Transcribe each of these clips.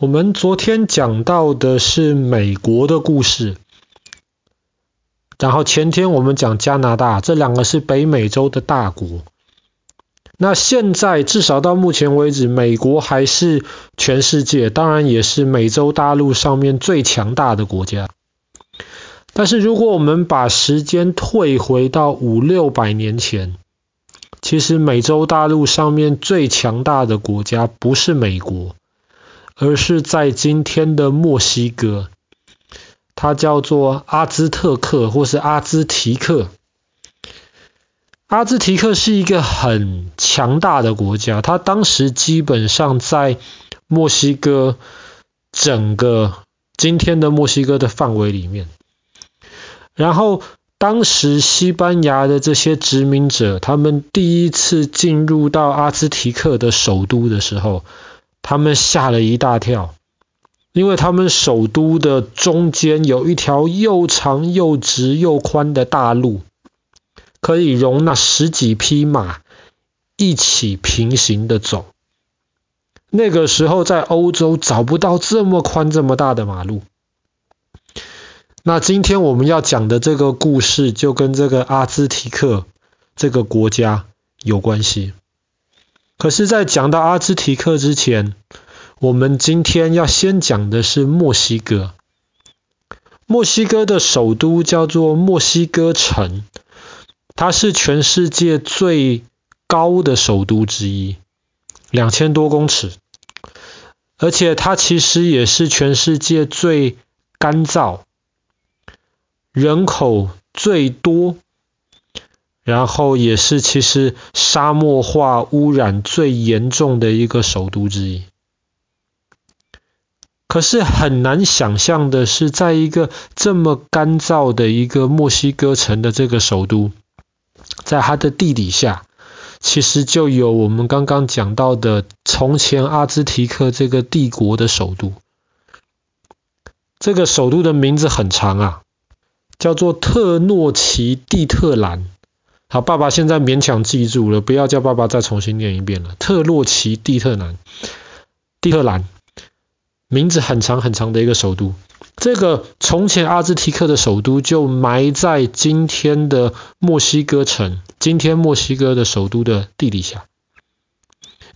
我们昨天讲到的是美国的故事，然后前天我们讲加拿大，这两个是北美洲的大国。那现在至少到目前为止，美国还是全世界，当然也是美洲大陆上面最强大的国家。但是如果我们把时间退回到五六百年前，其实美洲大陆上面最强大的国家不是美国。而是在今天的墨西哥，它叫做阿兹特克或是阿兹提克。阿兹提克是一个很强大的国家，它当时基本上在墨西哥整个今天的墨西哥的范围里面。然后当时西班牙的这些殖民者，他们第一次进入到阿兹提克的首都的时候。他们吓了一大跳，因为他们首都的中间有一条又长又直又宽的大路，可以容纳十几匹马一起平行的走。那个时候在欧洲找不到这么宽这么大的马路。那今天我们要讲的这个故事，就跟这个阿兹提克这个国家有关系。可是，在讲到阿兹提克之前，我们今天要先讲的是墨西哥。墨西哥的首都叫做墨西哥城，它是全世界最高的首都之一，两千多公尺，而且它其实也是全世界最干燥、人口最多。然后也是其实沙漠化污染最严重的一个首都之一。可是很难想象的是，在一个这么干燥的一个墨西哥城的这个首都，在它的地底下，其实就有我们刚刚讲到的从前阿兹提克这个帝国的首都。这个首都的名字很长啊，叫做特诺奇蒂特兰。好，爸爸现在勉强记住了，不要叫爸爸再重新念一遍了。特洛奇蒂特兰，蒂特兰，名字很长很长的一个首都。这个从前阿兹提克的首都就埋在今天的墨西哥城，今天墨西哥的首都的地底下。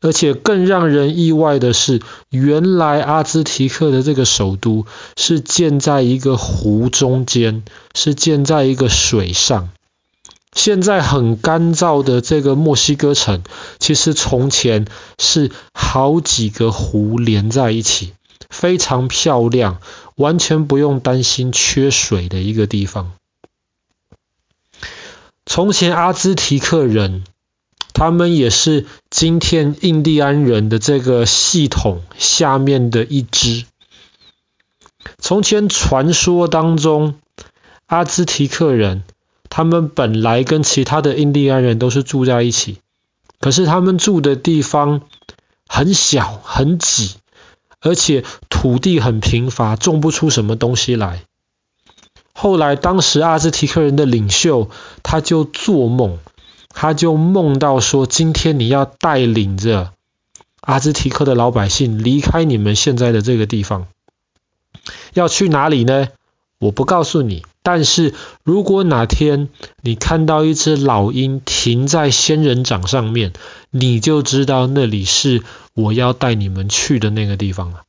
而且更让人意外的是，原来阿兹提克的这个首都是建在一个湖中间，是建在一个水上。现在很干燥的这个墨西哥城，其实从前是好几个湖连在一起，非常漂亮，完全不用担心缺水的一个地方。从前阿兹提克人，他们也是今天印第安人的这个系统下面的一支。从前传说当中，阿兹提克人。他们本来跟其他的印第安人都是住在一起，可是他们住的地方很小很挤，而且土地很贫乏，种不出什么东西来。后来，当时阿兹提克人的领袖他就做梦，他就梦到说：今天你要带领着阿兹提克的老百姓离开你们现在的这个地方，要去哪里呢？我不告诉你。但是如果哪天你看到一只老鹰停在仙人掌上面，你就知道那里是我要带你们去的那个地方了。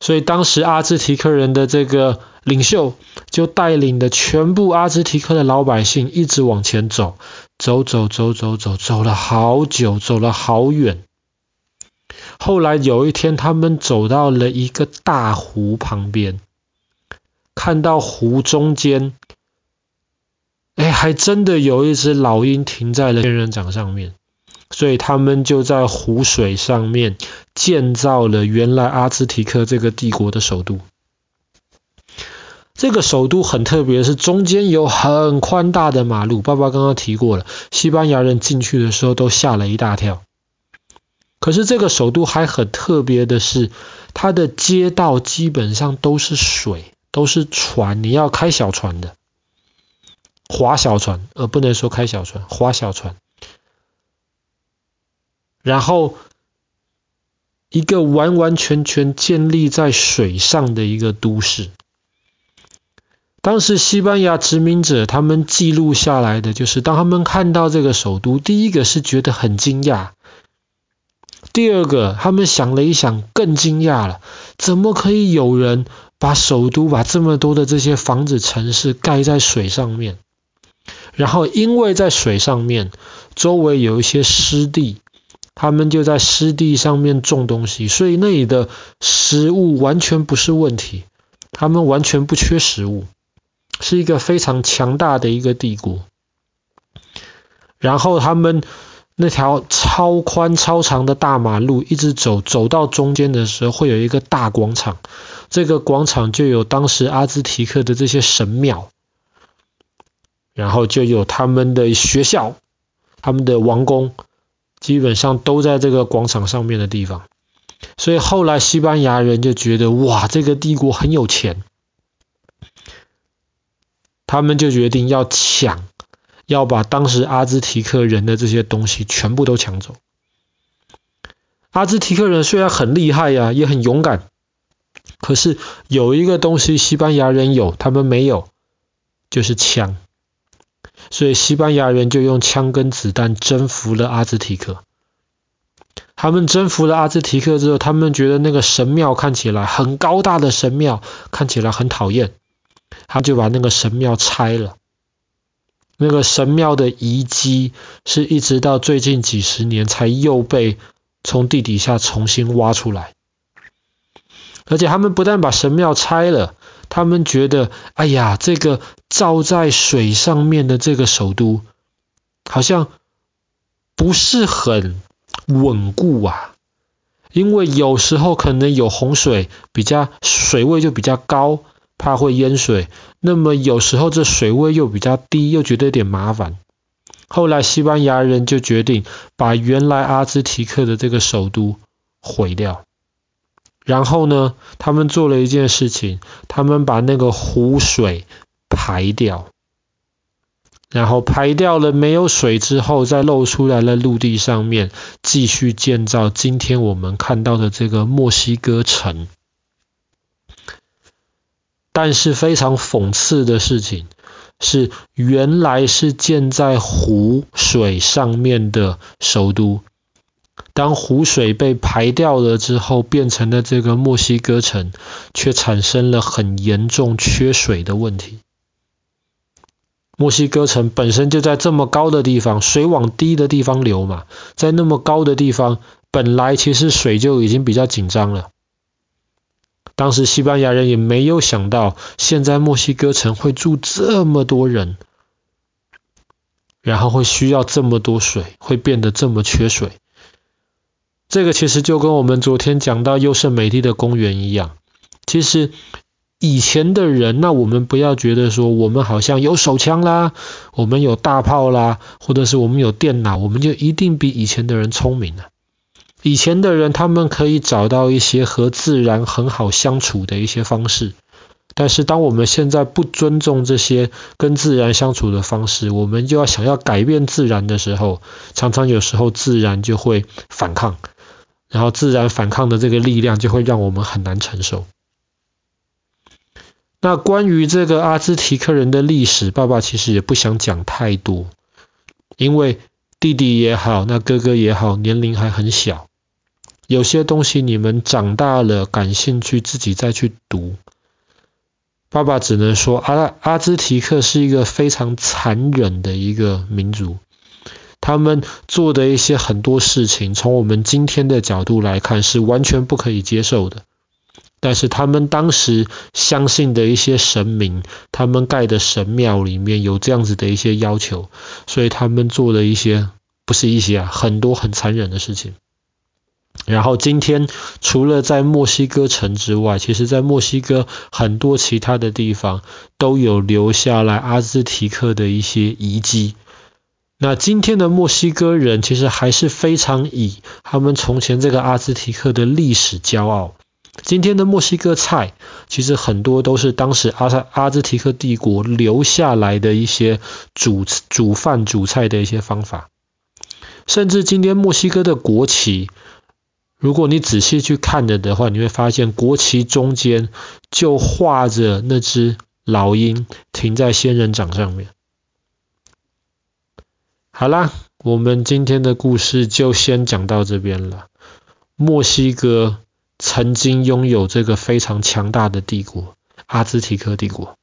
所以当时阿兹提克人的这个领袖就带领的全部阿兹提克的老百姓一直往前走，走走走走走，走了好久，走了好远。后来有一天，他们走到了一个大湖旁边。看到湖中间，哎，还真的有一只老鹰停在了仙人掌上面，所以他们就在湖水上面建造了原来阿兹提克这个帝国的首都。这个首都很特别，是中间有很宽大的马路。爸爸刚刚提过了，西班牙人进去的时候都吓了一大跳。可是这个首都还很特别的是，它的街道基本上都是水。都是船，你要开小船的，划小船，而不能说开小船，划小船。然后一个完完全全建立在水上的一个都市。当时西班牙殖民者他们记录下来的就是，当他们看到这个首都，第一个是觉得很惊讶，第二个他们想了一想，更惊讶了，怎么可以有人把首都把这么多的这些房子城市盖在水上面？然后因为在水上面，周围有一些湿地，他们就在湿地上面种东西，所以那里的食物完全不是问题，他们完全不缺食物。是一个非常强大的一个帝国，然后他们那条超宽超长的大马路一直走，走到中间的时候会有一个大广场，这个广场就有当时阿兹提克的这些神庙，然后就有他们的学校、他们的王宫，基本上都在这个广场上面的地方，所以后来西班牙人就觉得哇，这个帝国很有钱。他们就决定要抢，要把当时阿兹提克人的这些东西全部都抢走。阿兹提克人虽然很厉害呀，也很勇敢，可是有一个东西西班牙人有，他们没有，就是枪。所以西班牙人就用枪跟子弹征服了阿兹提克。他们征服了阿兹提克之后，他们觉得那个神庙看起来很高大的神庙，看起来很讨厌。他就把那个神庙拆了，那个神庙的遗迹是一直到最近几十年才又被从地底下重新挖出来。而且他们不但把神庙拆了，他们觉得，哎呀，这个造在水上面的这个首都，好像不是很稳固啊，因为有时候可能有洪水，比较水位就比较高。怕会淹水，那么有时候这水位又比较低，又觉得有点麻烦。后来西班牙人就决定把原来阿兹提克的这个首都毁掉。然后呢，他们做了一件事情，他们把那个湖水排掉，然后排掉了没有水之后，再露出来了陆地上面，继续建造今天我们看到的这个墨西哥城。但是非常讽刺的事情是，原来是建在湖水上面的首都，当湖水被排掉了之后，变成了这个墨西哥城，却产生了很严重缺水的问题。墨西哥城本身就在这么高的地方，水往低的地方流嘛，在那么高的地方，本来其实水就已经比较紧张了。当时西班牙人也没有想到，现在墨西哥城会住这么多人，然后会需要这么多水，会变得这么缺水。这个其实就跟我们昨天讲到优胜美地的公园一样。其实以前的人，那我们不要觉得说我们好像有手枪啦，我们有大炮啦，或者是我们有电脑，我们就一定比以前的人聪明了。以前的人，他们可以找到一些和自然很好相处的一些方式，但是当我们现在不尊重这些跟自然相处的方式，我们就要想要改变自然的时候，常常有时候自然就会反抗，然后自然反抗的这个力量就会让我们很难承受。那关于这个阿兹提克人的历史，爸爸其实也不想讲太多，因为弟弟也好，那哥哥也好，年龄还很小。有些东西你们长大了感兴趣，自己再去读。爸爸只能说，阿阿兹提克是一个非常残忍的一个民族，他们做的一些很多事情，从我们今天的角度来看是完全不可以接受的。但是他们当时相信的一些神明，他们盖的神庙里面有这样子的一些要求，所以他们做了一些，不是一些啊，很多很残忍的事情。然后今天除了在墨西哥城之外，其实在墨西哥很多其他的地方都有留下来阿兹提克的一些遗迹。那今天的墨西哥人其实还是非常以他们从前这个阿兹提克的历史骄傲。今天的墨西哥菜其实很多都是当时阿萨阿兹提克帝国留下来的一些煮煮饭煮菜的一些方法，甚至今天墨西哥的国旗。如果你仔细去看了的话，你会发现国旗中间就画着那只老鹰停在仙人掌上面。好啦，我们今天的故事就先讲到这边了。墨西哥曾经拥有这个非常强大的帝国——阿兹提克帝国。